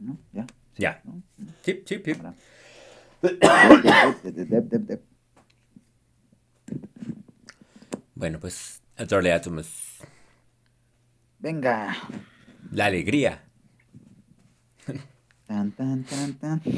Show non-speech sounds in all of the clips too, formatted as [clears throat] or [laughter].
¿no? ¿Ya? Ya. ¿no? Sí, sí, sí. Ahora. Bueno, pues, a Venga. la alegría. Tan, tan, tan, tan. [laughs]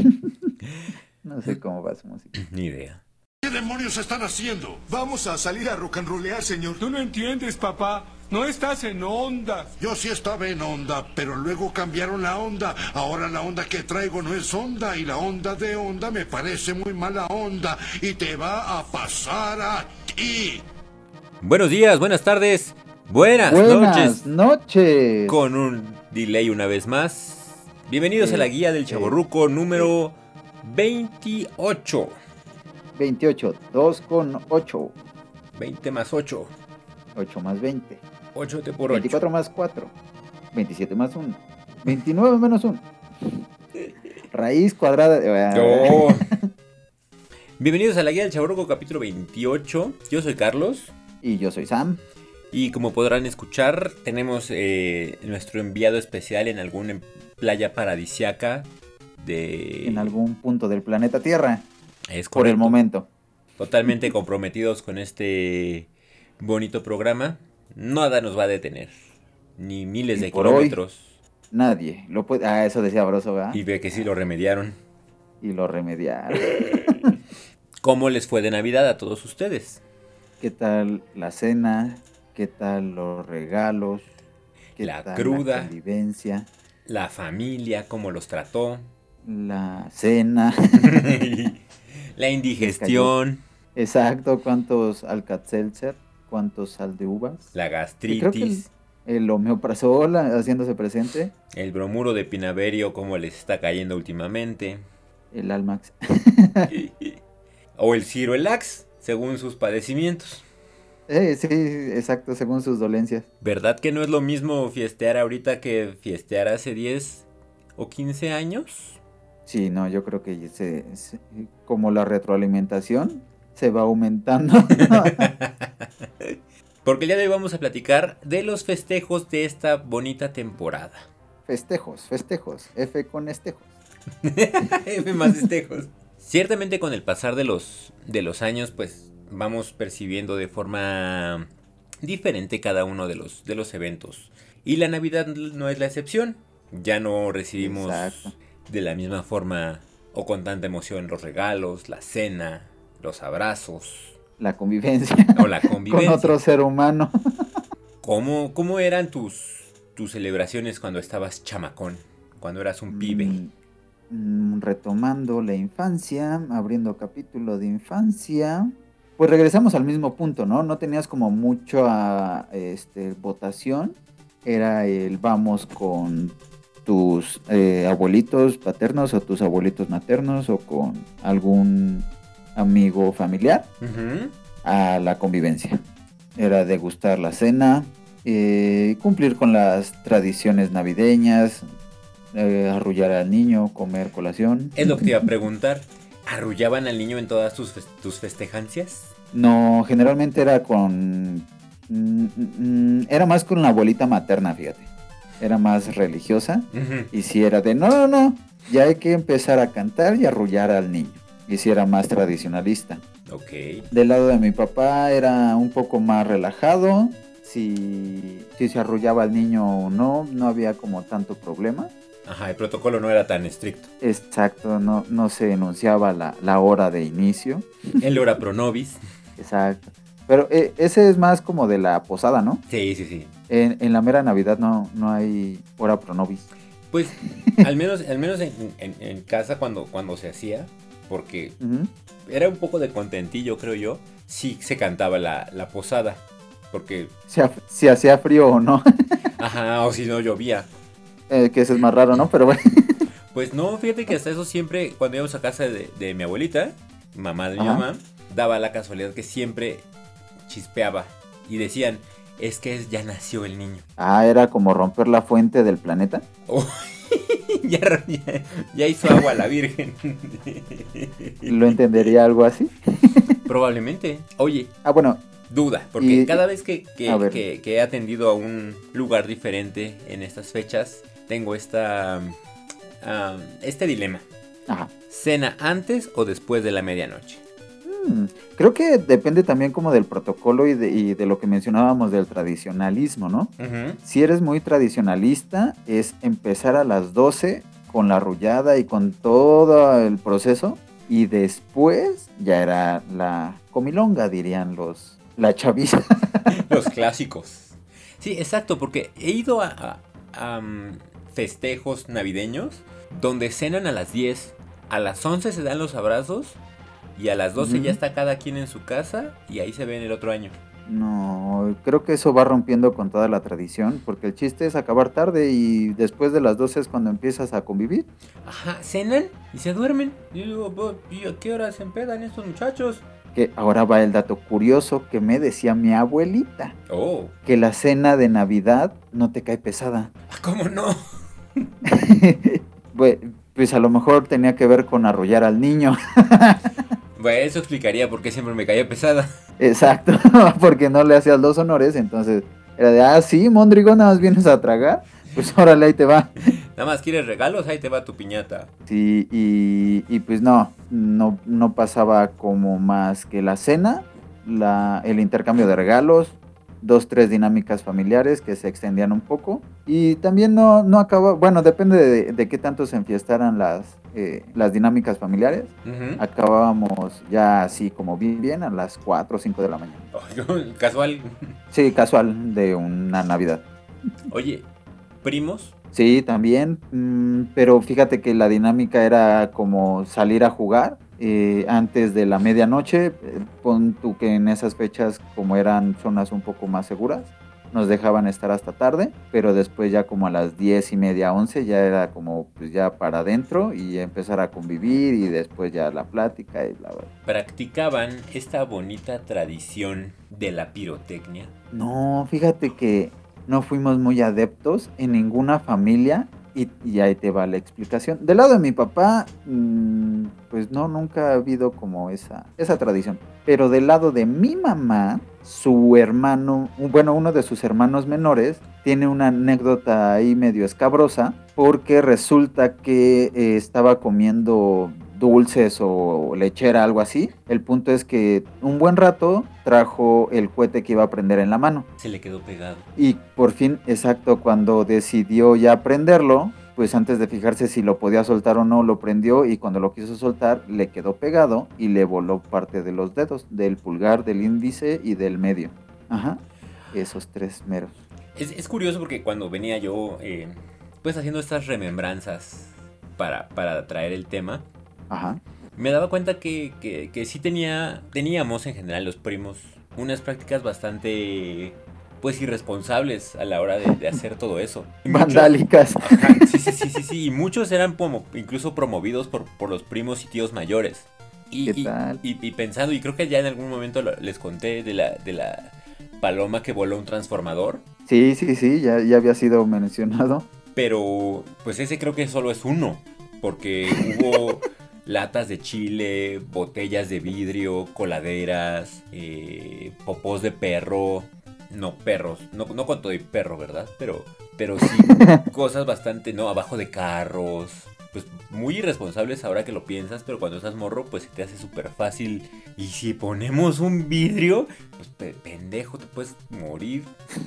No sé cómo va su música. Ni idea. ¿Qué demonios están haciendo? Vamos a salir a rock and rollear, señor. Tú no entiendes, papá. No estás en onda. Yo sí estaba en onda, pero luego cambiaron la onda. Ahora la onda que traigo no es onda y la onda de onda me parece muy mala onda y te va a pasar a ti. Buenos días, buenas tardes, buenas, Buenas noches. noches. Con un delay una vez más. Bienvenidos a la guía del. Chaborruco número 28. 28, 2 con 8. 20 más 8. 8 más 20. 8 te por 8. 24 más 4. 27 más 1. 29 menos 1. Raíz cuadrada de... Yo. [laughs] Bienvenidos a la guía del Chaborruco capítulo 28. Yo soy Carlos. Y yo soy Sam. Y como podrán escuchar, tenemos eh, nuestro enviado especial en alguna playa paradisiaca de... En algún punto del planeta Tierra. Es Por el correcto. momento. Totalmente comprometidos con este bonito programa. Nada nos va a detener. Ni miles Y de por hoy- kilómetros. Nadie lo puede... Ah, eso decía Broso, ¿verdad? Y ve que sí lo remediaron. Y lo remediaron. [laughs] ¿Cómo les fue de Navidad a todos ustedes? ¿Qué tal la cena? ¿Qué tal los regalos? ¿Qué La tal cruda. La convivencia? La familia, cómo los trató. La cena. [laughs] [laughs] La indigestión, Exacto, ¿cuántos Alka-Seltzer? ¿Cuántos sal de uvas? la creo que el, gastritis, el omeprazol haciéndose presente. el bromuro de pinaverio, cómo les está cayendo últimamente. El Almax. [laughs] O el Ciroelax, según sus padecimientos. Eh, sí, exacto, según sus dolencias. ¿Verdad que no es lo mismo fiestear ahorita que fiestear hace 10 o 15 años? Sí, no, yo creo que se, se- como la retroalimentación se va aumentando. [laughs] [laughs] Porque el día de hoy vamos a platicar de los festejos de esta bonita temporada. festejos, festejos, F con estejos. [laughs] F más festejos. Ciertamente con el pasar de los, de los años, pues vamos percibiendo de forma diferente cada uno de los, de los eventos. Y la Navidad no es la excepción. Ya no recibimos Exacto. de la misma forma o con tanta emoción los regalos, la cena, los abrazos La convivencia [laughs] o la con otro ser humano. ¿Cómo, cómo eran tus, tus celebraciones cuando estabas chamacón? Cuando eras un pibe. Mm, mm, retomando la infancia, abriendo capítulo de infancia. Pues regresamos al mismo punto, ¿no? No tenías como mucha este, votación. Era el vamos con tus eh, abuelitos paternos o tus abuelitos maternos o con algún amigo familiar a la convivencia. Era degustar la cena, eh, cumplir con las tradiciones navideñas, eh, arrullar al niño, comer colación. Es lo que te iba a preguntar. ¿Arrullaban al niño en todas tus, tus festejancias? No, generalmente era con... mm, mm, era más con la abuelita materna, fíjate. Era más religiosa. Y si era de, no, no, no, ya hay que empezar a cantar y arrullar al niño. Y si era más tradicionalista. Ok. Del lado de mi papá era un poco más relajado. Si, si se arrullaba al niño o no, no había como tanto problema. Ajá, el protocolo no era tan estricto. Exacto, no, no se enunciaba la, la hora de inicio. El hora pro nobis. Exacto. Pero eh, ese es más como de la posada, ¿no? Sí, sí, sí. En, en la mera Navidad no, no hay hora pronovis. Pues al menos, al menos en, en- en casa cuando, cuando se hacía, porque era un poco de contentillo, creo yo, sí se cantaba la, la posada. Porque, Si, ha- si hacía frío o no, [laughs] ajá, o si no llovía. eh, que eso es más raro, ¿no? Pero bueno, [laughs] Pues no, fíjate que hasta eso siempre, cuando íbamos a casa de, de mi abuelita, mamá de mi Ajá. mamá, daba la casualidad que siempre chispeaba. Y decían, es que ya nació el niño. ah, era como romper la fuente del planeta. [laughs] Oh, [laughs] ya, ya- ya hizo agua la Virgen. [laughs] Lo entendería algo así. [laughs] Probablemente. Oye, Ah, bueno, duda, porque Y- cada vez que, que- a ver. que- que he atendido a un lugar diferente en estas fechas, tengo esta este dilema. Ajá. ¿Cena antes o después de la medianoche? Mm, Creo que depende también como del protocolo y de, y de lo que mencionábamos del tradicionalismo, ¿no? Si eres muy tradicionalista, es empezar a las 12 con la arrullada y con todo el proceso. Y después ya era la comilonga, dirían los la chaviza. [laughs] Los [laughs] clásicos. Sí, exacto, porque he ido a, a- a, mm, festejos navideños donde cenan a las 10, a las 11 se dan los abrazos y a las 12 Ujú. ya está cada quien en su casa y ahí se ven el otro año. No, creo que eso va rompiendo con toda la tradición, porque el chiste es acabar tarde y después de las 12 es cuando empiezas a convivir. Ajá, cenan y se duermen. Y digo, "Bo- ¿y a qué hora se empedan estos muchachos? Que ahora va el dato curioso que me decía mi abuelita, Oh, que la cena de Navidad no te cae pesada. ¿cómo no? [laughs] Pues a lo mejor tenía que ver con arrullar al niño. [laughs] Bueno, eso explicaría por qué siempre me caía pesada. Exacto, [laughs] porque no le hacías los honores, entonces era de, ah, sí, Mondrigo, nada más vienes a tragar, pues [laughs] órale, ahí te va. Nada más quieres regalos, ahí te va tu piñata. Sí, y, y pues no, no, no pasaba como más que la cena, la, el intercambio de regalos, dos, tres dinámicas familiares que se extendían un poco, y también no, no acaba, bueno, depende de, de qué tanto se enfiestaran las, eh, las dinámicas familiares, acabábamos ya así como bien, bien a las 4 o 5 de la mañana. [laughs] Casual. Sí, casual de una Navidad. Oye, primos. Sí, también, mm, pero fíjate que la dinámica era como salir a jugar eh, antes de la medianoche. eh, Pon tú que en esas fechas, como eran zonas un poco más seguras, nos dejaban estar hasta tarde, pero después ya como a las diez y media, once, ya era como pues ya para adentro y empezar a convivir y después ya la plática y bla, bla. practicaban esta bonita tradición de la pirotecnia. No, fíjate que no fuimos muy adeptos en ninguna familia y, ahí te va la explicación. Del lado de mi papá, mm, pues no, nunca ha habido como esa, esa tradición. Pero del lado de mi mamá, su hermano, bueno, uno de sus hermanos menores, tiene una anécdota ahí medio escabrosa porque resulta que eh, estaba comiendo dulces o lechera, algo así. El punto es que un buen rato trajo el cohete que iba a prender en la mano. Se le quedó pegado. Y por fin, exacto, cuando decidió ya prenderlo, pues antes de fijarse si lo podía soltar o no, lo prendió y cuando lo quiso soltar, le quedó pegado y le voló parte de los dedos, del pulgar, del índice y del medio. Ajá, esos tres meros. Es, es curioso porque cuando venía yo, eh, pues haciendo estas remembranzas para, para traer el tema, Ajá. me daba cuenta que, que, que sí tenía, teníamos en general los primos unas prácticas bastante, pues irresponsables a la hora de, de hacer todo eso. Vandálicas. Sí, sí, sí, sí, sí, y muchos eran como incluso promovidos por, por los primos y tíos mayores. Y, ¿Qué y- tal? y- y pensando, y creo que ya en algún momento lo- les conté de la, de la paloma que voló un transformador. Sí, sí, sí, ya, ya había sido mencionado. Pero pues ese creo que solo es uno. Porque hubo latas de chile, botellas de vidrio, coladeras, eh, popós de perro. No perros, no, no con todo y perro, ¿verdad? Pero, pero sí [laughs] cosas bastante, ¿no? Abajo de carros. Pues muy irresponsables ahora que lo piensas, pero cuando estás morro, pues se te hace súper fácil. Y si ponemos un vidrio, pues pe- pendejo, te puedes morir. [laughs]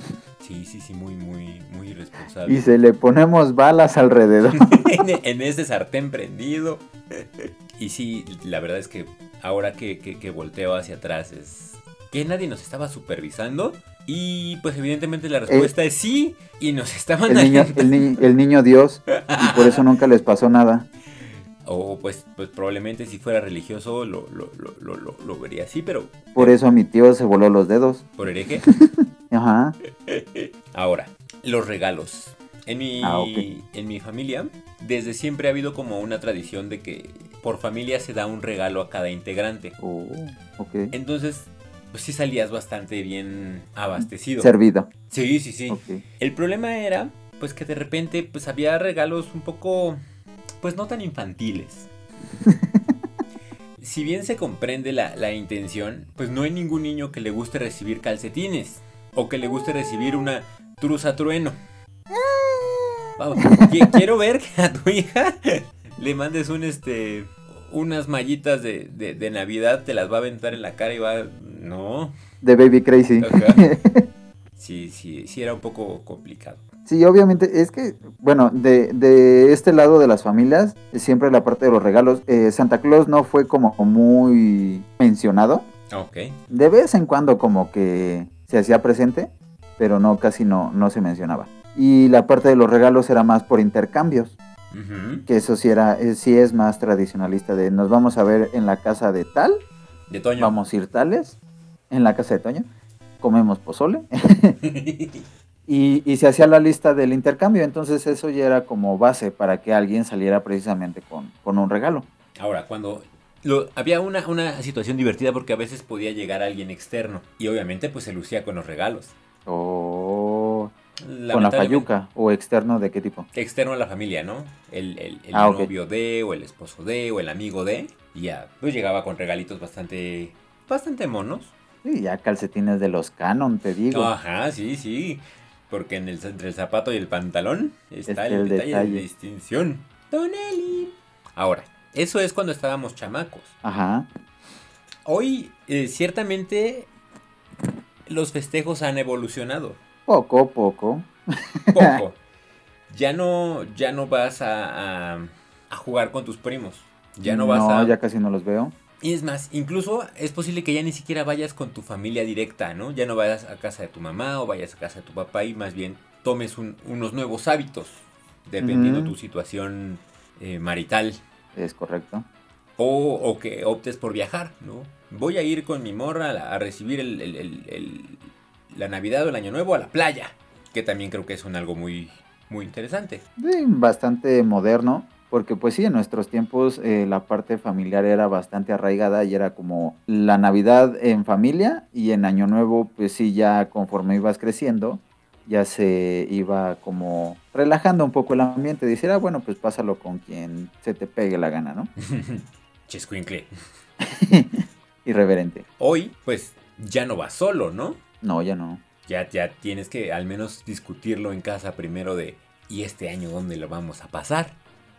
Sí, sí, sí, muy, muy, muy irresponsable. Y se le ponemos balas alrededor. [laughs] en, en ese sartén prendido. Y sí, la verdad es que ahora que, que- que volteo hacia atrás es que nadie nos estaba supervisando. Y pues evidentemente la respuesta es sí. Y nos [laughs] estaban El niño, el, ni- el niño Dios. Y por eso nunca les pasó nada. [laughs] O pues, pues probablemente si fuera religioso lo, lo, lo, lo, lo- lo vería así, pero Por eso mi tío se voló los dedos. por hereje. [laughs] Ajá. Ahora, los regalos. En mi, Ah, en mi familia, desde siempre ha habido como una tradición de que por familia se da un regalo a cada integrante. Oh, ok. Entonces, pues sí salías bastante bien abastecido. Servido. Sí, sí, sí. El problema era, pues que de repente, pues había regalos un poco, pues no tan infantiles. [laughs] si bien se comprende la, la intención, pues no hay ningún niño que le guste recibir calcetines. O que le guste recibir una truza trueno. Vamos, [laughs] qui- quiero ver que a tu hija [laughs] le mandes un este unas mallitas de, de, de Navidad, te las va a aventar en la cara y va. No. De Baby Crazy. Ajá. [laughs] Sí, sí, sí era un poco complicado. Sí, obviamente, es que, bueno, de, de este lado de las familias, siempre la parte de los regalos, eh, Santa Claus no fue como muy mencionado. Ok. De vez en cuando como que se hacía presente, pero no, casi no, no se mencionaba. Y la parte de los regalos era más por intercambios, Que eso sí, era, eh, sí es más tradicionalista, de nos vamos a ver en la casa de tal, De Toño. vamos a ir tales, en la casa de Toño, comemos pozole. [laughs] Y, y se hacía la lista del intercambio, entonces eso ya era como base para que alguien saliera precisamente con, con un regalo. Ahora, cuando lo- había una, una situación divertida porque a veces podía llegar alguien externo y obviamente pues se lucía con los regalos. O con la payuca, o externo de qué tipo. Externo a la familia, ¿no? El, el, el Ah, novio de, o el esposo de, o el amigo de. Y ya, pues llegaba con regalitos bastante, bastante monos. Sí, ya calcetines de los Canon, te digo. Ajá, sí, sí. Porque en el, entre el zapato y el pantalón está el, detalle, detalle. de distinción. Tonelli. Ahora, eso es cuando estábamos chamacos. Ajá. Hoy, eh, ciertamente, los festejos han evolucionado. Poco, poco. Poco. [laughs] ya no, ya no vas a, a, a jugar con tus primos. Ya no vas a. ya casi no los veo. Y es más, incluso es posible que ya ni siquiera vayas con tu familia directa, ¿no? Ya no vayas a casa de tu mamá o vayas a casa de tu papá y más bien tomes un- unos nuevos hábitos, dependiendo Ujú. tu situación eh, marital. Es correcto. O, o que optes por viajar, ¿no? Voy a ir con mi morra a, recibir el, el- el- el- la Navidad o el Año Nuevo a la playa. Que también creo que es un algo muy, muy interesante. Bastante moderno, porque pues sí, en nuestros tiempos eh, la parte familiar era bastante arraigada y era como la Navidad en familia y en Año Nuevo, pues sí, ya conforme ibas creciendo, ya se iba como relajando un poco el ambiente, decir, ah, bueno, pues pásalo con quien se te pegue la gana, ¿no? [laughs] Chescuincle. [laughs] Irreverente. Hoy, pues, ya no vas solo, ¿no? No, ya no. Ya, ya tienes que al menos discutirlo en casa primero de ¿y este año dónde lo vamos a pasar?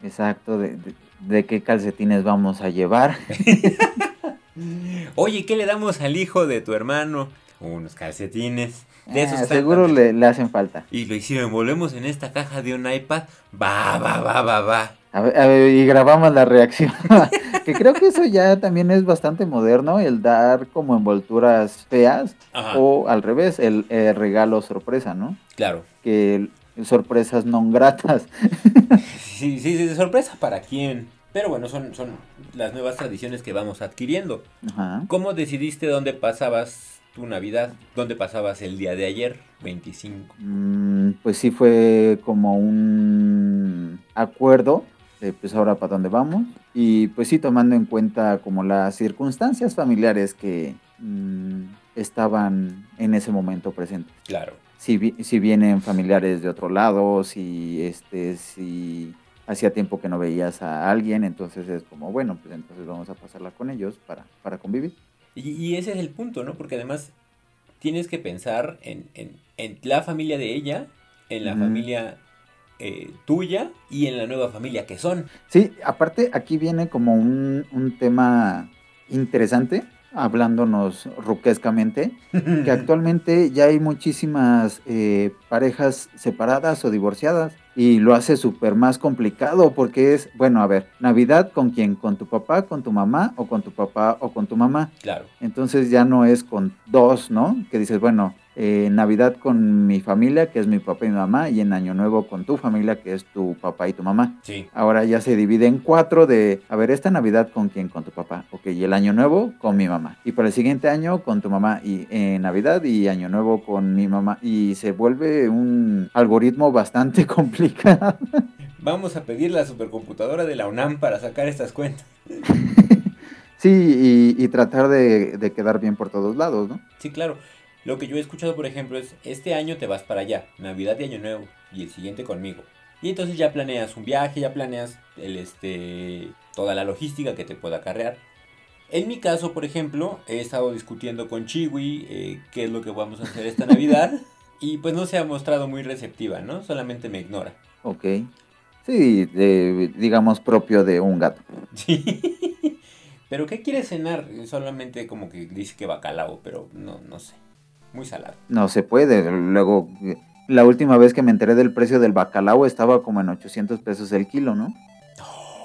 Exacto, de, de- de qué calcetines vamos a llevar. [laughs] Oye, ¿qué le damos al hijo de tu hermano? Unos calcetines. De esos están seguro le, le hacen falta. Y lo hicieron, volvemos en esta caja de un iPad. Va, va, va, va, va. A ver, a ver, y grabamos la reacción. [laughs] que creo que eso ya también es bastante moderno, el dar como envolturas feas Ajá, o al revés, el, eh, regalo sorpresa, ¿no? claro. Que sorpresas no gratas. [laughs] Sí, sí, sí, sorpresa para quién. Pero bueno, son, son las nuevas tradiciones que vamos adquiriendo. Ajá. ¿Cómo decidiste dónde pasabas tu Navidad? ¿Dónde pasabas el día de ayer, 25? Mm, pues sí fue como un acuerdo de pues ahora para dónde vamos y pues sí tomando en cuenta como las circunstancias familiares que mm, estaban en ese momento presentes. Claro. si, si vienen familiares de otro lado, si este, si hacía tiempo que no veías a alguien, entonces es como, bueno, pues entonces vamos a pasarla con ellos para, para convivir. Y, y ese es el punto, ¿no? Porque además tienes que pensar en, en- en la familia de ella, en la familia eh, tuya y en la nueva familia que son. Sí, aparte aquí viene como un, un tema interesante, hablándonos ruquescamente, [laughs] que actualmente ya hay muchísimas eh, parejas separadas o divorciadas y lo hace súper más complicado porque es, bueno, a ver, Navidad con quién, con tu papá, con tu mamá o con tu papá o con tu mamá. Claro. Entonces ya no es con dos, ¿no? Que dices, bueno, eh, Navidad con mi familia, que es mi papá y mi mamá, y en Año Nuevo con tu familia, que es tu papá y tu mamá. Sí. Ahora ya se divide en cuatro de, a ver, esta Navidad con quién, con tu papá, ok, y el Año Nuevo con mi mamá. Y para el siguiente año con tu mamá, y eh, Navidad y Año Nuevo con mi mamá. Y se vuelve un algoritmo bastante [laughs] complicado. Vamos a pedir la supercomputadora de la UNAM para sacar estas cuentas. [laughs] Sí, y, y tratar de, de quedar bien por todos lados, ¿no? Sí, claro. Lo que yo he escuchado, por ejemplo, es este año te vas para allá, Navidad y Año Nuevo, y el siguiente conmigo. Y entonces ya planeas un viaje, ya planeas el, este, toda la logística que te pueda acarrear. En mi caso, por ejemplo, he estado discutiendo con Chiwi eh, qué es lo que vamos a hacer esta [laughs] Navidad. Y pues no se ha mostrado muy receptiva, ¿no? Solamente me ignora. Ok. Sí, de- digamos propio de un gato. [laughs] Sí. ¿Pero qué quiere cenar? Solamente como que dice que bacalao, pero no, no sé. Muy salado. No se puede. Luego, la última vez que me enteré del precio del bacalao estaba como en 800 pesos el kilo, ¿no?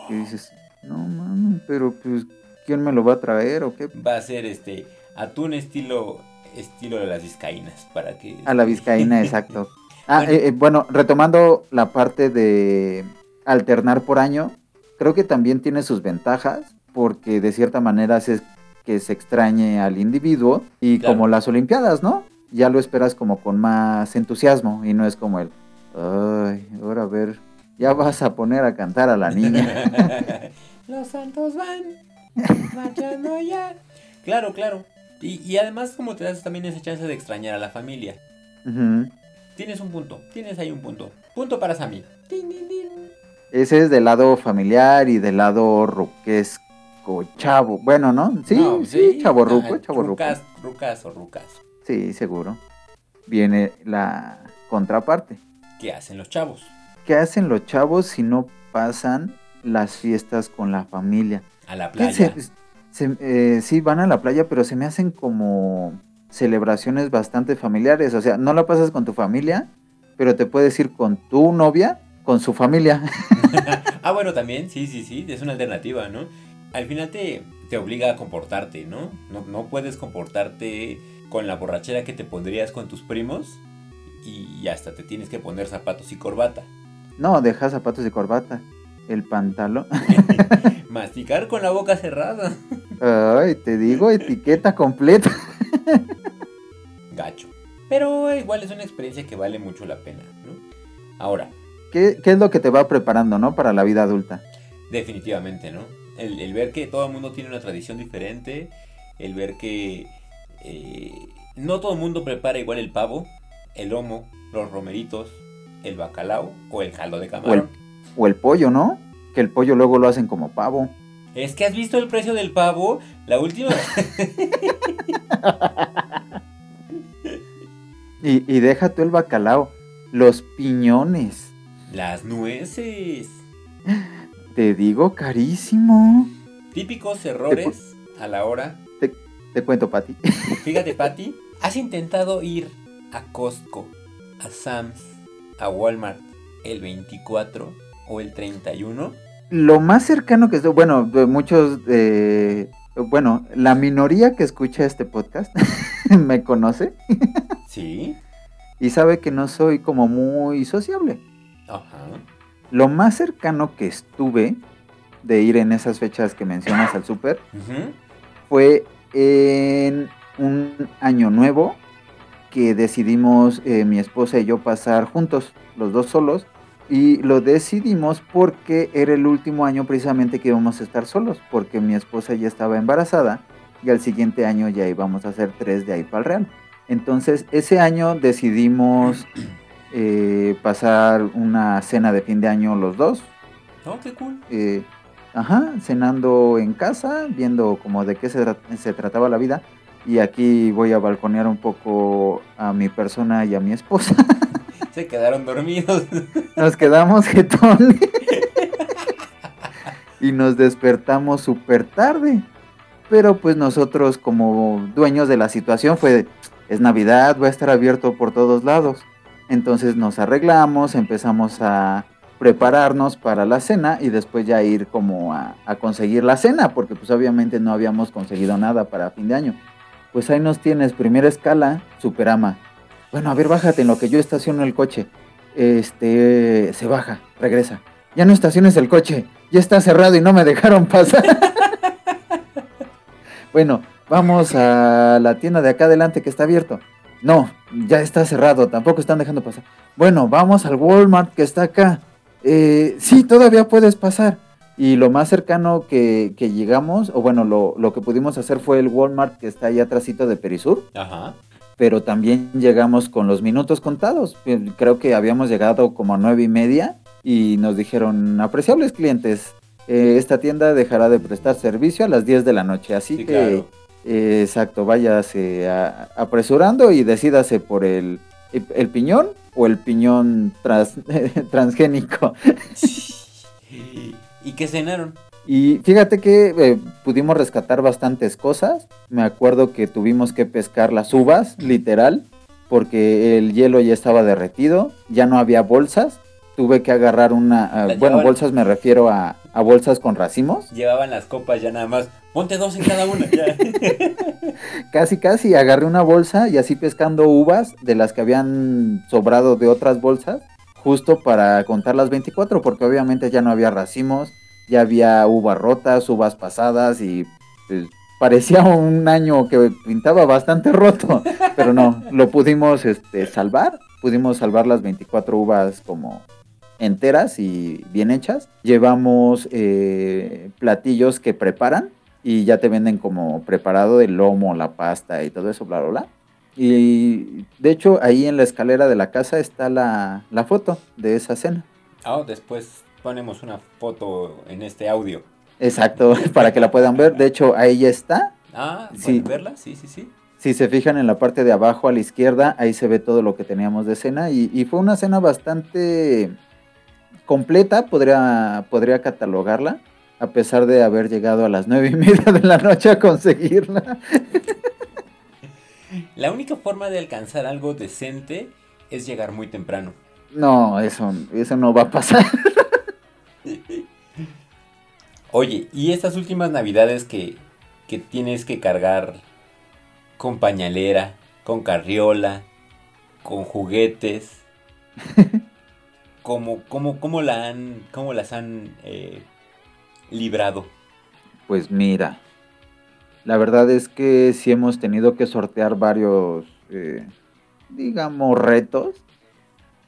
Y dices, no mames, pero pues, ¿quién me lo va a traer o qué? Va a ser este atún estilo estilo de las vizcaínas para que A la vizcaína, [laughs] exacto. Ah, Bueno. eh, eh, bueno, retomando la parte de alternar por año, creo que también tiene sus ventajas, porque de cierta manera haces que se extrañe al individuo y Claro. como las Olimpiadas, ¿no? Ya lo esperas como con más entusiasmo y no es como el, ay, ahora a ver, ya vas a poner a cantar a la niña. [laughs] Los santos van marchando ya. Claro, claro. Y, y además como te das también esa chance de extrañar a la familia. Tienes un punto, tienes ahí un punto. Punto para Sammy. Ese es del lado familiar y del lado ruquesco, chavo. Bueno, ¿no? Sí, No, sí, chavo ruco, chavo rucas, rucas o rucas. Sí, seguro. Viene la contraparte. ¿Qué hacen los chavos? ¿Qué hacen los chavos si no pasan las fiestas con la familia? A la ¿Qué playa. se- se- eh, sí, van a la playa, pero se me hacen como celebraciones bastante familiares. O sea, no la pasas con tu familia, pero te puedes ir con tu novia, con su familia. [laughs] [laughs] Ah, bueno, también, sí, sí, sí, es una alternativa, ¿no? Al final te, te obliga a comportarte, ¿no? ¿no? No puedes comportarte con la borrachera que te pondrías con tus primos y hasta te tienes que poner zapatos y corbata. No, deja zapatos y corbata. El pantalón. [laughs] Masticar con la boca cerrada. Ay, te digo, etiqueta completa. [laughs] Gacho. Pero igual es una experiencia que vale mucho la pena, ¿no? Ahora, ¿Qué, qué es lo que te va preparando, no? Para la vida adulta. definitivamente, ¿no? El, el ver que todo el mundo tiene una tradición diferente, el ver que eh, no todo el mundo prepara igual el pavo, el lomo, los romeritos, el bacalao o el caldo de O el, camarón. o el pollo, ¿no? Que el pollo luego lo hacen como pavo. Es que has visto el precio del pavo, la última... [laughs] Y, y deja tú el bacalao. Los piñones. Las nueces. [laughs] Te digo, carísimo. Típicos errores a la hora Te cuento, Pati. [laughs] Fíjate, Patty, ¿has intentado ir a Costco, a Sam's, a Walmart el 24 o el 31? Lo más cercano que estoy, bueno, muchos, eh, bueno, la minoría que escucha este podcast [laughs] me conoce Sí. y sabe que no soy como muy sociable. Ajá. Lo más cercano que estuve de ir en esas fechas que mencionas al súper fue en un año nuevo que decidimos eh, mi esposa y yo pasar juntos, los dos solos, y lo decidimos porque era el último año precisamente que íbamos a estar solos, porque mi esposa ya estaba embarazada y al siguiente año ya íbamos a hacer tres de ahí para el Real. Entonces ese año decidimos eh, pasar una cena de fin de año los dos, Oh, qué cool. eh, ajá, cenando en casa, viendo como de qué se, tra- se trataba la vida. Y aquí voy a balconear un poco a mi persona y a mi esposa. [laughs] Se quedaron dormidos. [laughs] Nos quedamos jetones. y nos despertamos súper tarde. Pero pues nosotros como dueños de la situación fue, es Navidad, va a estar abierto por todos lados. Entonces nos arreglamos, empezamos a prepararnos para la cena y después ya ir como a, conseguir la cena, porque pues obviamente no habíamos conseguido nada para fin de año. Pues ahí nos tienes, primera escala, Superama. Bueno, a ver, bájate en lo que yo estaciono el coche. Este, se baja, regresa. Ya no estaciones el coche, ya está cerrado y no me dejaron pasar. [laughs] bueno, vamos a la tienda de acá adelante que está abierto. No, ya está cerrado, tampoco están dejando pasar. Bueno, vamos al Walmart que está acá. Eh, sí, todavía puedes pasar. Y lo más cercano que, que llegamos, o bueno, lo, lo que pudimos hacer fue el Walmart que está ahí atrásito de Perisur Ajá. pero también llegamos con los minutos contados. Eh, Creo que habíamos llegado como a nueve y media y nos dijeron, apreciables clientes, eh, esta tienda dejará de prestar servicio a las 10 de la noche, así Sí, que, claro. Eh, exacto, váyase a- apresurando y decídase por el, el piñón o el piñón trans- [laughs] transgénico. [laughs] ¿Y qué cenaron? Y fíjate que eh, pudimos rescatar bastantes cosas. Me acuerdo que tuvimos que pescar las uvas, literal, porque el hielo ya estaba derretido, ya no había bolsas. Tuve que agarrar una... ah, ¿Las bueno, llevaban? bolsas me refiero a, a bolsas con racimos. Llevaban las copas ya nada más. Ponte dos en cada una. [laughs] Casi, casi agarré una bolsa y así pescando uvas de las que habían sobrado de otras bolsas, justo para contar las 24, porque obviamente ya no había racimos, ya había uvas rotas, uvas pasadas y pues, parecía un año que pintaba bastante [laughs] roto, pero no, lo pudimos este, salvar, pudimos salvar las 24 uvas como enteras y bien hechas. Llevamos eh, platillos que preparan y ya te venden como preparado el lomo, la pasta y todo eso, bla, bla, bla. Y de hecho ahí en la escalera de la casa está la, la foto de esa cena. Ah, después ponemos una foto en este audio. Exacto, [laughs] para que la puedan ver. De hecho ahí ya está. Ah, Sí. ¿pueden verla? Sí, sí, sí. Si se fijan en la parte de abajo a la izquierda, ahí se ve todo lo que teníamos de cena. Y, y fue una cena bastante completa, podría, podría catalogarla, a pesar de haber llegado a las nueve y media de la noche a conseguirla. La única forma de alcanzar algo decente es llegar muy temprano. No, eso, eso no va a pasar. Oye, ¿y estas últimas navidades que, que tienes que cargar con pañalera, con carriola, con juguetes? [laughs] ¿Cómo, cómo, cómo, la han, cómo las han eh, librado? Pues mira, la verdad es que sí hemos tenido que sortear varios, eh, digamos, retos,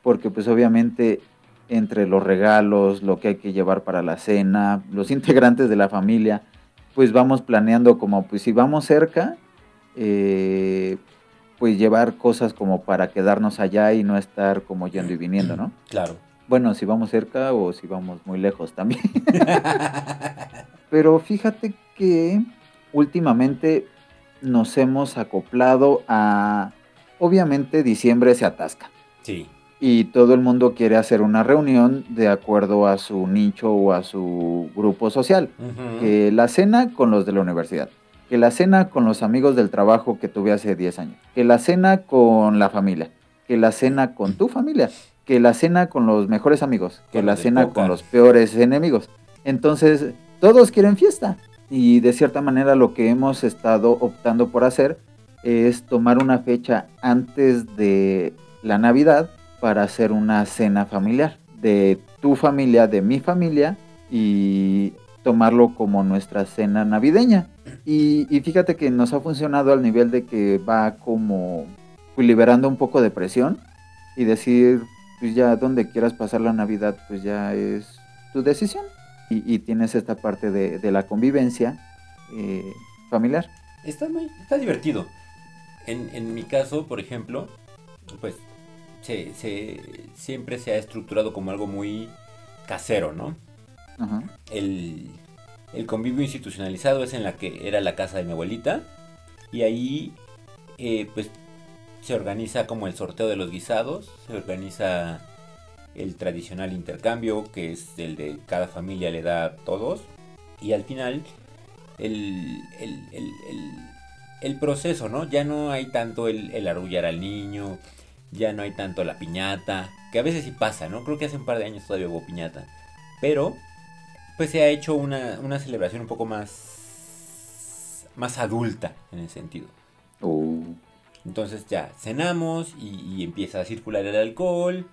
porque pues obviamente entre los regalos, lo que hay que llevar para la cena, los [laughs] integrantes de la familia, pues vamos planeando como, pues si vamos cerca, eh, pues llevar cosas como para quedarnos allá y no estar como yendo y viniendo, ¿no? Claro. Bueno, si vamos cerca o si vamos muy lejos también. [laughs] [laughs] Pero fíjate que últimamente nos hemos acoplado a... Obviamente diciembre se atasca Sí. y todo el mundo quiere hacer una reunión de acuerdo a su nicho o a su grupo social. Que la cena con los de la universidad, que la cena con los amigos del trabajo que tuve hace 10 años, que la cena con la familia, que la cena con tu familia, que la cena con los mejores amigos, que Con la cena con los peores enemigos. Entonces, todos quieren fiesta. Y de cierta manera lo que hemos estado optando por hacer es tomar una fecha antes de la Navidad para hacer una cena familiar de tu familia, de mi familia y tomarlo como nuestra cena navideña. Y, y fíjate que nos ha funcionado al nivel de que va como liberando un poco de presión y decir, pues ya donde quieras pasar la Navidad, pues ya es tu decisión. Y, y tienes esta parte de, de la convivencia eh, familiar. Está, muy, está divertido. En, en mi caso, por ejemplo, pues se, se- siempre se ha estructurado como algo muy casero, ¿no? Ajá. El, el convivio institucionalizado es en la que era la casa de mi abuelita y ahí eh, pues se organiza como el sorteo de los guisados, se organiza el tradicional intercambio que es el de cada familia le da a todos y al final el, el, el- el- el proceso, ¿no? Ya no hay tanto el, el arrullar al niño, ya no hay tanto la piñata, que a veces sí pasa, ¿no? Creo que hace un par de años todavía hubo piñata, pero pues se ha hecho una, una celebración un poco más, más adulta en ese sentido. Uh, Entonces ya cenamos y, y empieza a circular el alcohol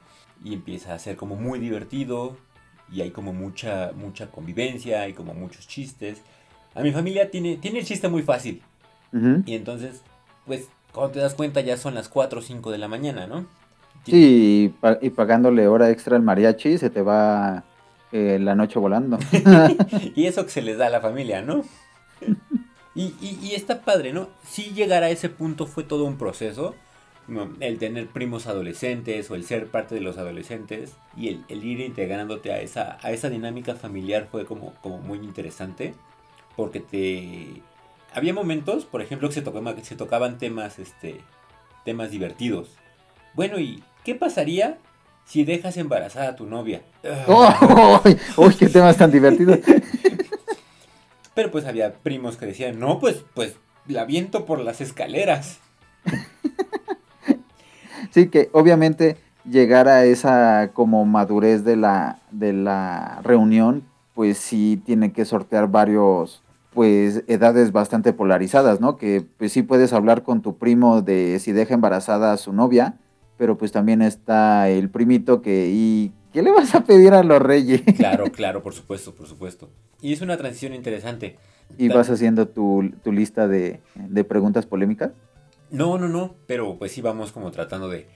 y empieza a ser como muy divertido y hay como mucha, mucha convivencia, hay como muchos chistes. A mi familia tiene, tiene el chiste muy fácil y entonces, pues cuando te das cuenta ya son las 4 o 5 de la mañana, ¿no? Sí, y pagándole hora extra al mariachi se te va eh, la noche volando. [laughs] y eso que se les da a la familia, ¿no? Y, y- y está padre, ¿no? Si llegar a ese punto fue todo un proceso. El tener primos adolescentes o el ser parte de los adolescentes y el, el ir integrándote a esa, a esa dinámica familiar fue como, como muy interesante. Porque te... Había momentos, por ejemplo, que se, tocaba- que se tocaban temas, este, temas divertidos. Bueno, y ¿qué pasaría si dejas embarazada a tu novia? [laughs] ¡Uy! ¡Uy, qué temas tan divertidos! [laughs] Pero pues había primos que decían, no, pues, pues la viento por las escaleras. [laughs] Sí, que obviamente llegar a esa como madurez de la, de la reunión, pues sí tiene que sortear varios, pues edades bastante polarizadas, ¿no? Que pues sí puedes hablar con tu primo de si deja embarazada a su novia, pero pues también está el primito que, ¿y qué le vas a pedir a los reyes? Claro, [laughs] claro, por supuesto, por supuesto. Y es una transición interesante. ¿Y vas haciendo tu, tu lista de, de preguntas polémicas? No, no, no, pero pues sí vamos como tratando de...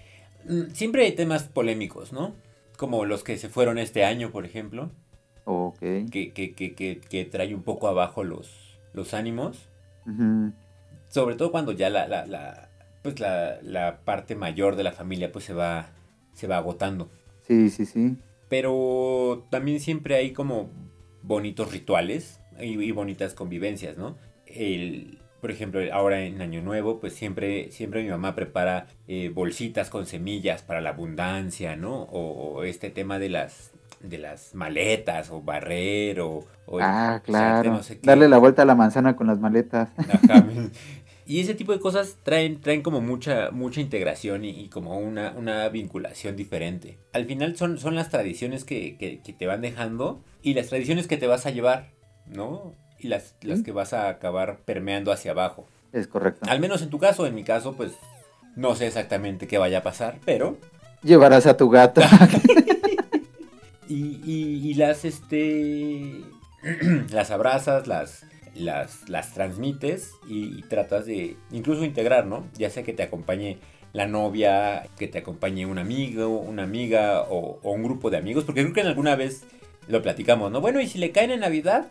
Mm, Siempre hay temas polémicos, ¿no? Como los que se fueron este año, por ejemplo, Ok. que, que, que, que, que trae un poco abajo los, los ánimos. Ujú. Sobre todo cuando ya la, la, la, pues la, la parte mayor de la familia pues se va, se va agotando. Sí, sí, sí. Pero también siempre hay como bonitos rituales y, y bonitas convivencias, ¿no? El, por ejemplo, ahora en Año Nuevo, pues siempre, siempre mi mamá prepara eh, bolsitas con semillas para la abundancia, ¿no? O, o este tema de las, de las maletas, o barrer, o... o Ah, claro. no sé qué. Darle la vuelta a la manzana con las maletas. [laughs] Ajá. Y ese tipo de cosas traen, traen como mucha, mucha integración y, y como una, una vinculación diferente. Al final son, son las tradiciones que, que- que te van dejando y las tradiciones que te vas a llevar, ¿no? Y las, las que vas a acabar permeando hacia abajo. Es correcto. Al menos en tu caso, en mi caso, pues no sé exactamente qué vaya a pasar, pero... Llevarás a tu gato. [laughs] Y, y- y las, este... [clears throat] las abrazas, las, las, las transmites y, y tratas de incluso integrar, ¿no? Ya sea que te acompañe la novia, que te acompañe un amigo, una amiga o, o un grupo de amigos, porque creo que en alguna vez lo platicamos, ¿no? Bueno, y si le caen en Navidad,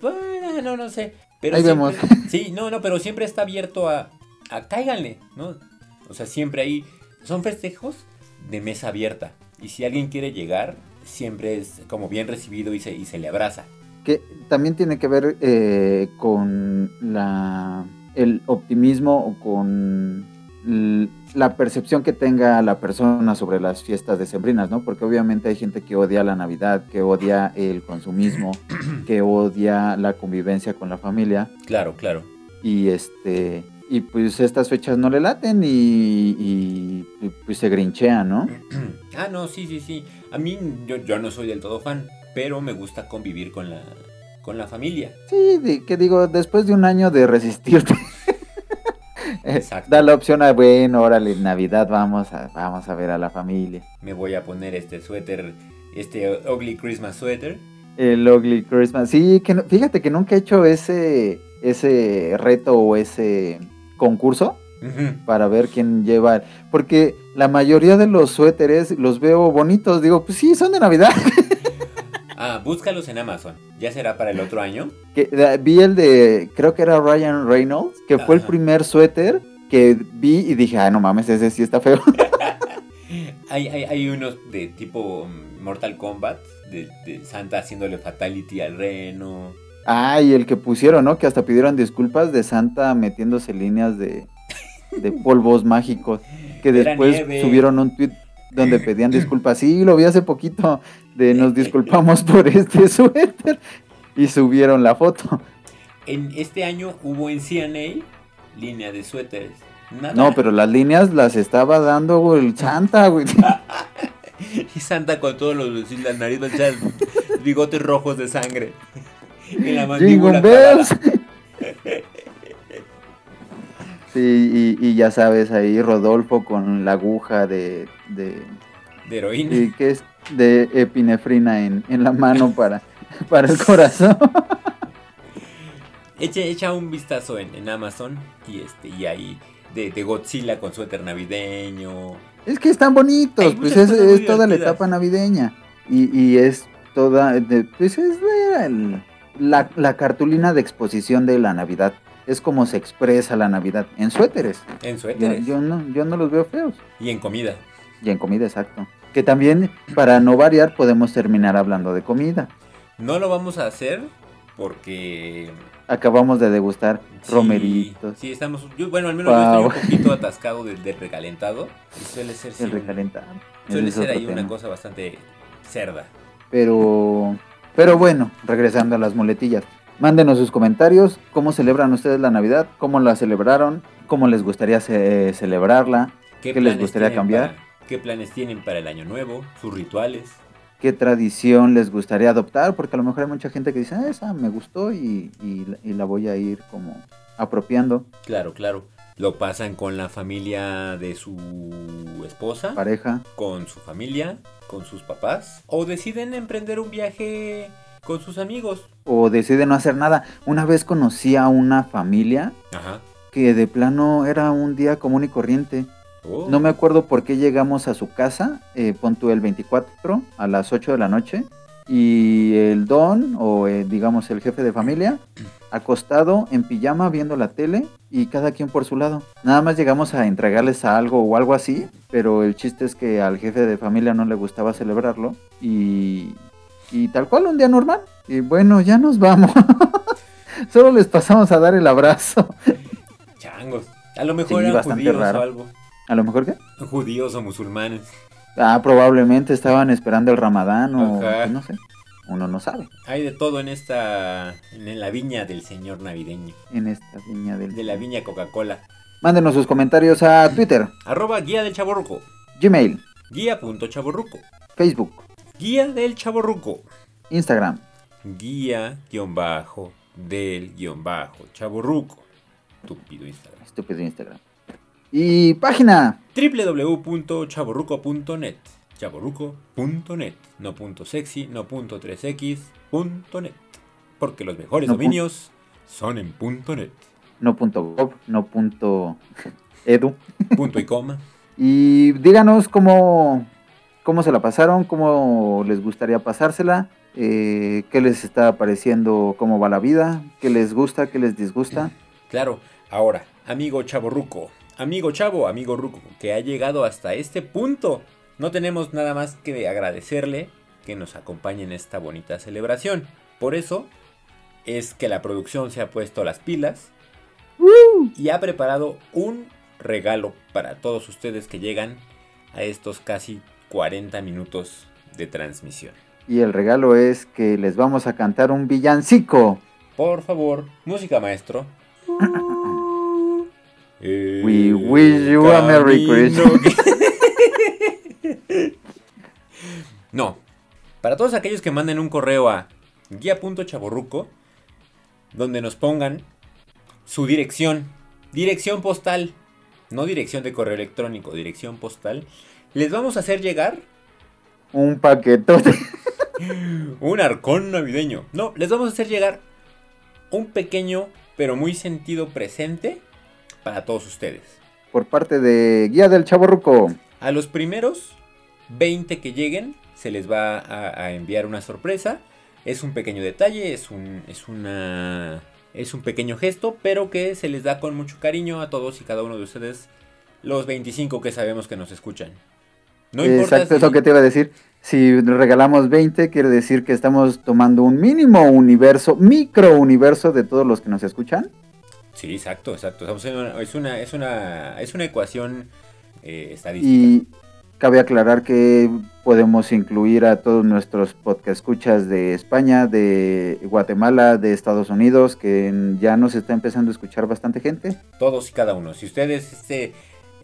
bueno, no, no sé. Pero Ahí siempre- vemos. [laughs] Sí, no, no, pero siempre está abierto a, a cáiganle, ¿no? O sea, siempre hay, son festejos de mesa abierta. Y si alguien quiere llegar, siempre es como bien recibido y se, y se le abraza. que también tiene que ver eh, con la, el optimismo o con la percepción que tenga la persona sobre las fiestas decembrinas, ¿no? Porque obviamente hay gente que odia la Navidad, que odia el consumismo, [clears throat] que odia la convivencia con la familia Claro, claro. y este y pues estas fechas no le laten y, y, y, pues se grinchean, ¿no? [clears throat] ah, no, sí, sí, sí. A mí yo, yo no soy del todo fan, pero me gusta convivir con la, con la familia. Sí, que digo, después de un año de resistirte, [laughs] Exacto. da la opción a, bueno, órale, Navidad vamos a, vamos a ver a la familia. Me voy a poner este suéter, este ugly Christmas sweater. El Ugly Christmas. Sí, que no- fíjate que nunca he hecho ese, ese reto o ese concurso para ver quién lleva. Porque la mayoría de los suéteres los veo bonitos. Digo, pues sí, son de Navidad. [laughs] Ah, búscalos en Amazon. Ya será para el otro año. Que, eh, vi el de, creo que era Ryan Reynolds, que fue el primer suéter que vi y dije, ah, no mames, ese sí está feo. [laughs] [laughs] Hay, hay, hay unos de tipo mm, Mortal Kombat, de, de Santa haciéndole fatality al reno. Ah, y el que pusieron, ¿no? Que hasta pidieron disculpas de Santa metiéndose líneas de, de [laughs] polvos mágicos. Que después subieron un tweet donde pedían disculpas. Sí, lo vi hace poquito. De nos disculpamos por este [laughs] suéter. Y subieron la foto. En este año hubo en CNA línea de suéteres. Nada. No, pero las líneas las estaba dando el Santa, güey. [laughs] Y Santa con todos los la nariz bigotes rojos de sangre. Y la mandíbula. Sí, y, y ya sabes, ahí Rodolfo con la aguja de, de, de heroína. de- ¿qué es? De epinefrina en, en la mano para, [laughs] para el corazón. Echa, echa un vistazo en, en Amazon y este y ahí de, de Godzilla con suéter navideño. Es que están bonitos, pues es, toda la etapa navideña. Y, y es toda, de- pues es de- el- la, la cartulina de exposición de la Navidad. Es como se expresa la Navidad en suéteres. En Yo, suéteres yo no, yo no los veo feos. y en comida. Y en comida, exacto. Que también, para no variar, podemos terminar hablando de comida. No lo vamos a hacer porque Acabamos de degustar sí, romeritos, Sí, estamos. Yo, bueno, al menos yo estoy un poquito atascado del del recalentado. Y suele ser. sí, el recalentado. Suele ser ahí una cosa bastante cerda. Pero, pero bueno, regresando a las muletillas. Mándenos sus comentarios, cómo celebran ustedes la Navidad, cómo la celebraron, cómo les gustaría ce- celebrarla, ¿Qué les planes gustaría cambiar? para- ¿Qué planes tienen para el año nuevo? ¿Sus rituales? qué tradición les gustaría adoptar, porque a lo mejor hay mucha gente que dice, ah, esa me gustó y, y, y la voy a ir como apropiando, Claro, claro. Lo pasan con la familia de su esposa, pareja. con su familia, con sus papás. O deciden emprender un viaje con sus amigos. O deciden no hacer nada. Una vez conocí a una familia Ajá. que de plano era un día común y corriente. Oh, No me acuerdo por qué llegamos a su casa, eh, pon tú el 24 a las 8 de la noche, y el don, o eh, digamos el jefe de familia, acostado en pijama viendo la tele y cada quien por su lado. Nada más llegamos a entregarles algo o algo así, pero el chiste es que al jefe de familia no le gustaba celebrarlo y, y tal cual un día normal. Y bueno, ya nos vamos. [laughs] Solo les pasamos a dar el abrazo. Changos. A lo mejor Sí, eran judíos raro. o algo. A lo mejor que... Judíos o musulmanes. Ah, probablemente estaban esperando el ramadán o Ajá. pues, no sé. Uno no sabe Hay de todo en esta. En la viña del señor navideño. en esta viña del... De la viña Coca-Cola. Mándenos sus comentarios a Twitter, Arroba guía del chaborruco. Gmail, Guía.chaborruco. Facebook, Guía del chaborruco. Instagram. Guía guion bajo del guion bajo chaborruco. Estúpido Instagram. Estúpido Instagram. Y página. www.chaborruco.net chaborruco.net no punto sexy, no punto 3x, punto net. Porque los mejores No dominios son en punto net. No punto gov, no punto edu. Punto y coma. Y díganos cómo, cómo se la pasaron, cómo les gustaría pasársela, eh, qué les está pareciendo, cómo va la vida, qué les gusta, qué les disgusta. Claro, ahora, amigo chaborruco, amigo chavo, amigo ruco, que ha llegado hasta este punto, no tenemos nada más que agradecerle que nos acompañe en esta bonita celebración. Por eso es que la producción se ha puesto las pilas y ha preparado un regalo para todos ustedes que llegan a estos casi 40 minutos de transmisión. Y el regalo es que les vamos a cantar un villancico. Por favor, música maestro. We wish you a Merry que- [laughs] no. Para todos aquellos que manden un correo a guía.chaborruco, donde nos pongan su dirección, dirección postal, no dirección de correo electrónico, dirección postal, les vamos a hacer llegar Un paquetote. [laughs] un arcón navideño. No, les vamos a hacer llegar un pequeño pero muy sentido presente para todos ustedes. Por parte de Guía del Chaborruco. A los primeros 20 que lleguen se les va a, a enviar una sorpresa. Es un pequeño detalle, es un, es una, es un pequeño gesto, pero que se les da con mucho cariño a todos y cada uno de ustedes, los 25 que sabemos que nos escuchan. No importa Exacto, si- es lo que te iba a decir. Si regalamos 20, quiere decir que estamos tomando un mínimo universo, micro universo de todos los que nos escuchan. Sí, exacto, exacto. Estamos en una- es, una, es, una, es una ecuación eh, estadística. Y cabe aclarar que podemos incluir a todos nuestros podcast escuchas de España, de Guatemala, de Estados Unidos, que ya nos está empezando a escuchar bastante gente. Todos y cada uno. Si ustedes este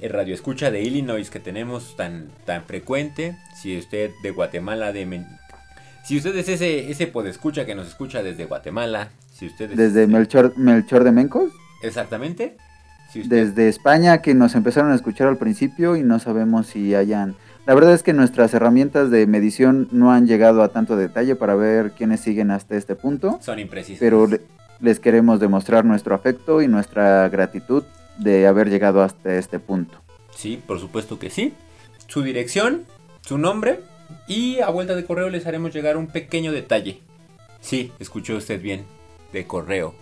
eh, radio escucha de Illinois que tenemos tan, tan frecuente, si usted de Guatemala, de si usted es ese, ese podescucha que nos escucha desde Guatemala, si usted es Desde Melchor, Melchor de Mencos, exactamente, si usted desde España, que nos empezaron a escuchar al principio y no sabemos si hayan... La verdad es que nuestras herramientas de medición no han llegado a tanto detalle para ver quiénes siguen hasta este punto. son imprecisas. pero le- les queremos demostrar nuestro afecto y nuestra gratitud de haber llegado hasta este punto. Sí, por supuesto que sí. Su dirección, su nombre y a vuelta de correo les haremos llegar un pequeño detalle. Sí, escuchó usted bien, de correo.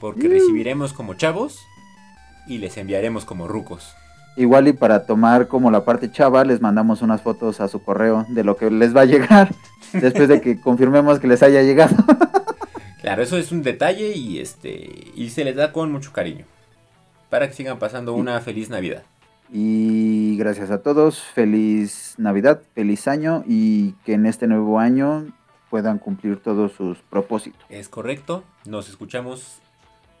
Porque recibiremos como chavos y les enviaremos como rucos. Igual y para tomar como la parte chava, les mandamos unas fotos a su correo de lo que les va a llegar [laughs] después de que confirmemos que les haya llegado. Claro, eso es un detalle y este y se les da con mucho cariño. Para que sigan pasando una feliz Navidad. Y gracias a todos, feliz Navidad, feliz año y que en este nuevo año puedan cumplir todos sus propósitos. Es correcto. Nos escuchamos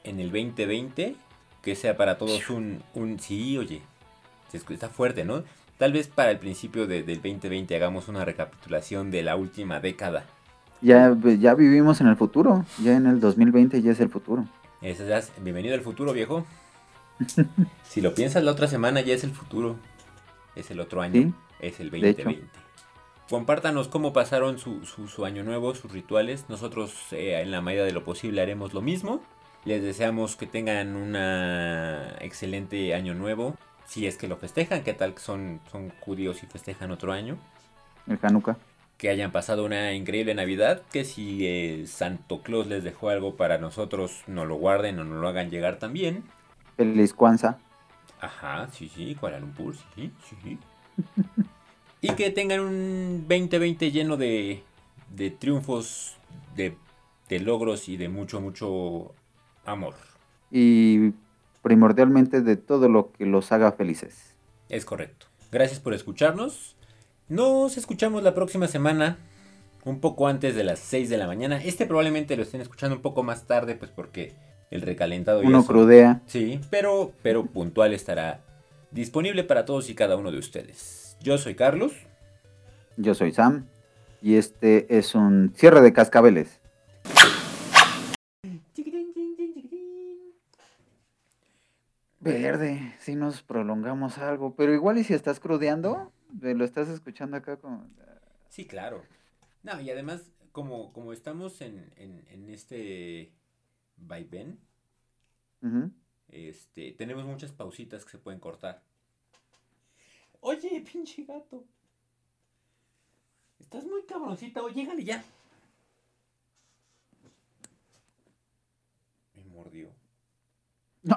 en el 2020. Que sea para todos un, un sí, oye. Está fuerte, ¿no? Tal vez para el principio de- del 2020 hagamos una recapitulación de la última década. Ya, ya vivimos en el futuro, ya en el 2020 ya es el futuro. Es- bienvenido al futuro, viejo. [laughs] si lo piensas, la otra semana ya es el futuro. Es el otro año. Sí, es el de hecho. 2020. Compártanos cómo pasaron su, su- su año nuevo, sus rituales. Nosotros eh, en la medida de lo posible haremos lo mismo. Les deseamos que tengan un excelente año nuevo. Si es que lo festejan, ¿qué tal que son, son judíos y festejan otro año? el Hanukkah. Que hayan pasado una increíble Navidad. Que si eh, Santo Claus les dejó algo para nosotros, no lo guarden o no lo hagan llegar también. Feliz Kwanzaa. Ajá, sí, sí, Kuala Lumpur, sí, sí. [laughs] y que tengan un 2020 lleno de, de triunfos, de, de logros y de mucho, mucho amor. Y primordialmente de todo lo que los haga felices. Es correcto. Gracias por escucharnos. Nos escuchamos la próxima semana, un poco antes de las 6 de la mañana. Este probablemente lo estén escuchando un poco más tarde, pues porque el recalentado Uno crudea. Sí, pero, pero puntual estará disponible para todos y cada uno de ustedes. Yo soy Carlos. Yo soy Sam. Y este es un cierre de cascabeles. Verde, si nos prolongamos algo. Pero igual y si estás crudeando, eh, lo estás escuchando acá con... Sí, claro. No, y además, como, como estamos en, en, en este vaivén, Ujú. este, tenemos muchas pausitas que se pueden cortar. Oye, [laughs] pinche gato. Estás muy cabroncita, oye, llégale ya. Me mordió. No,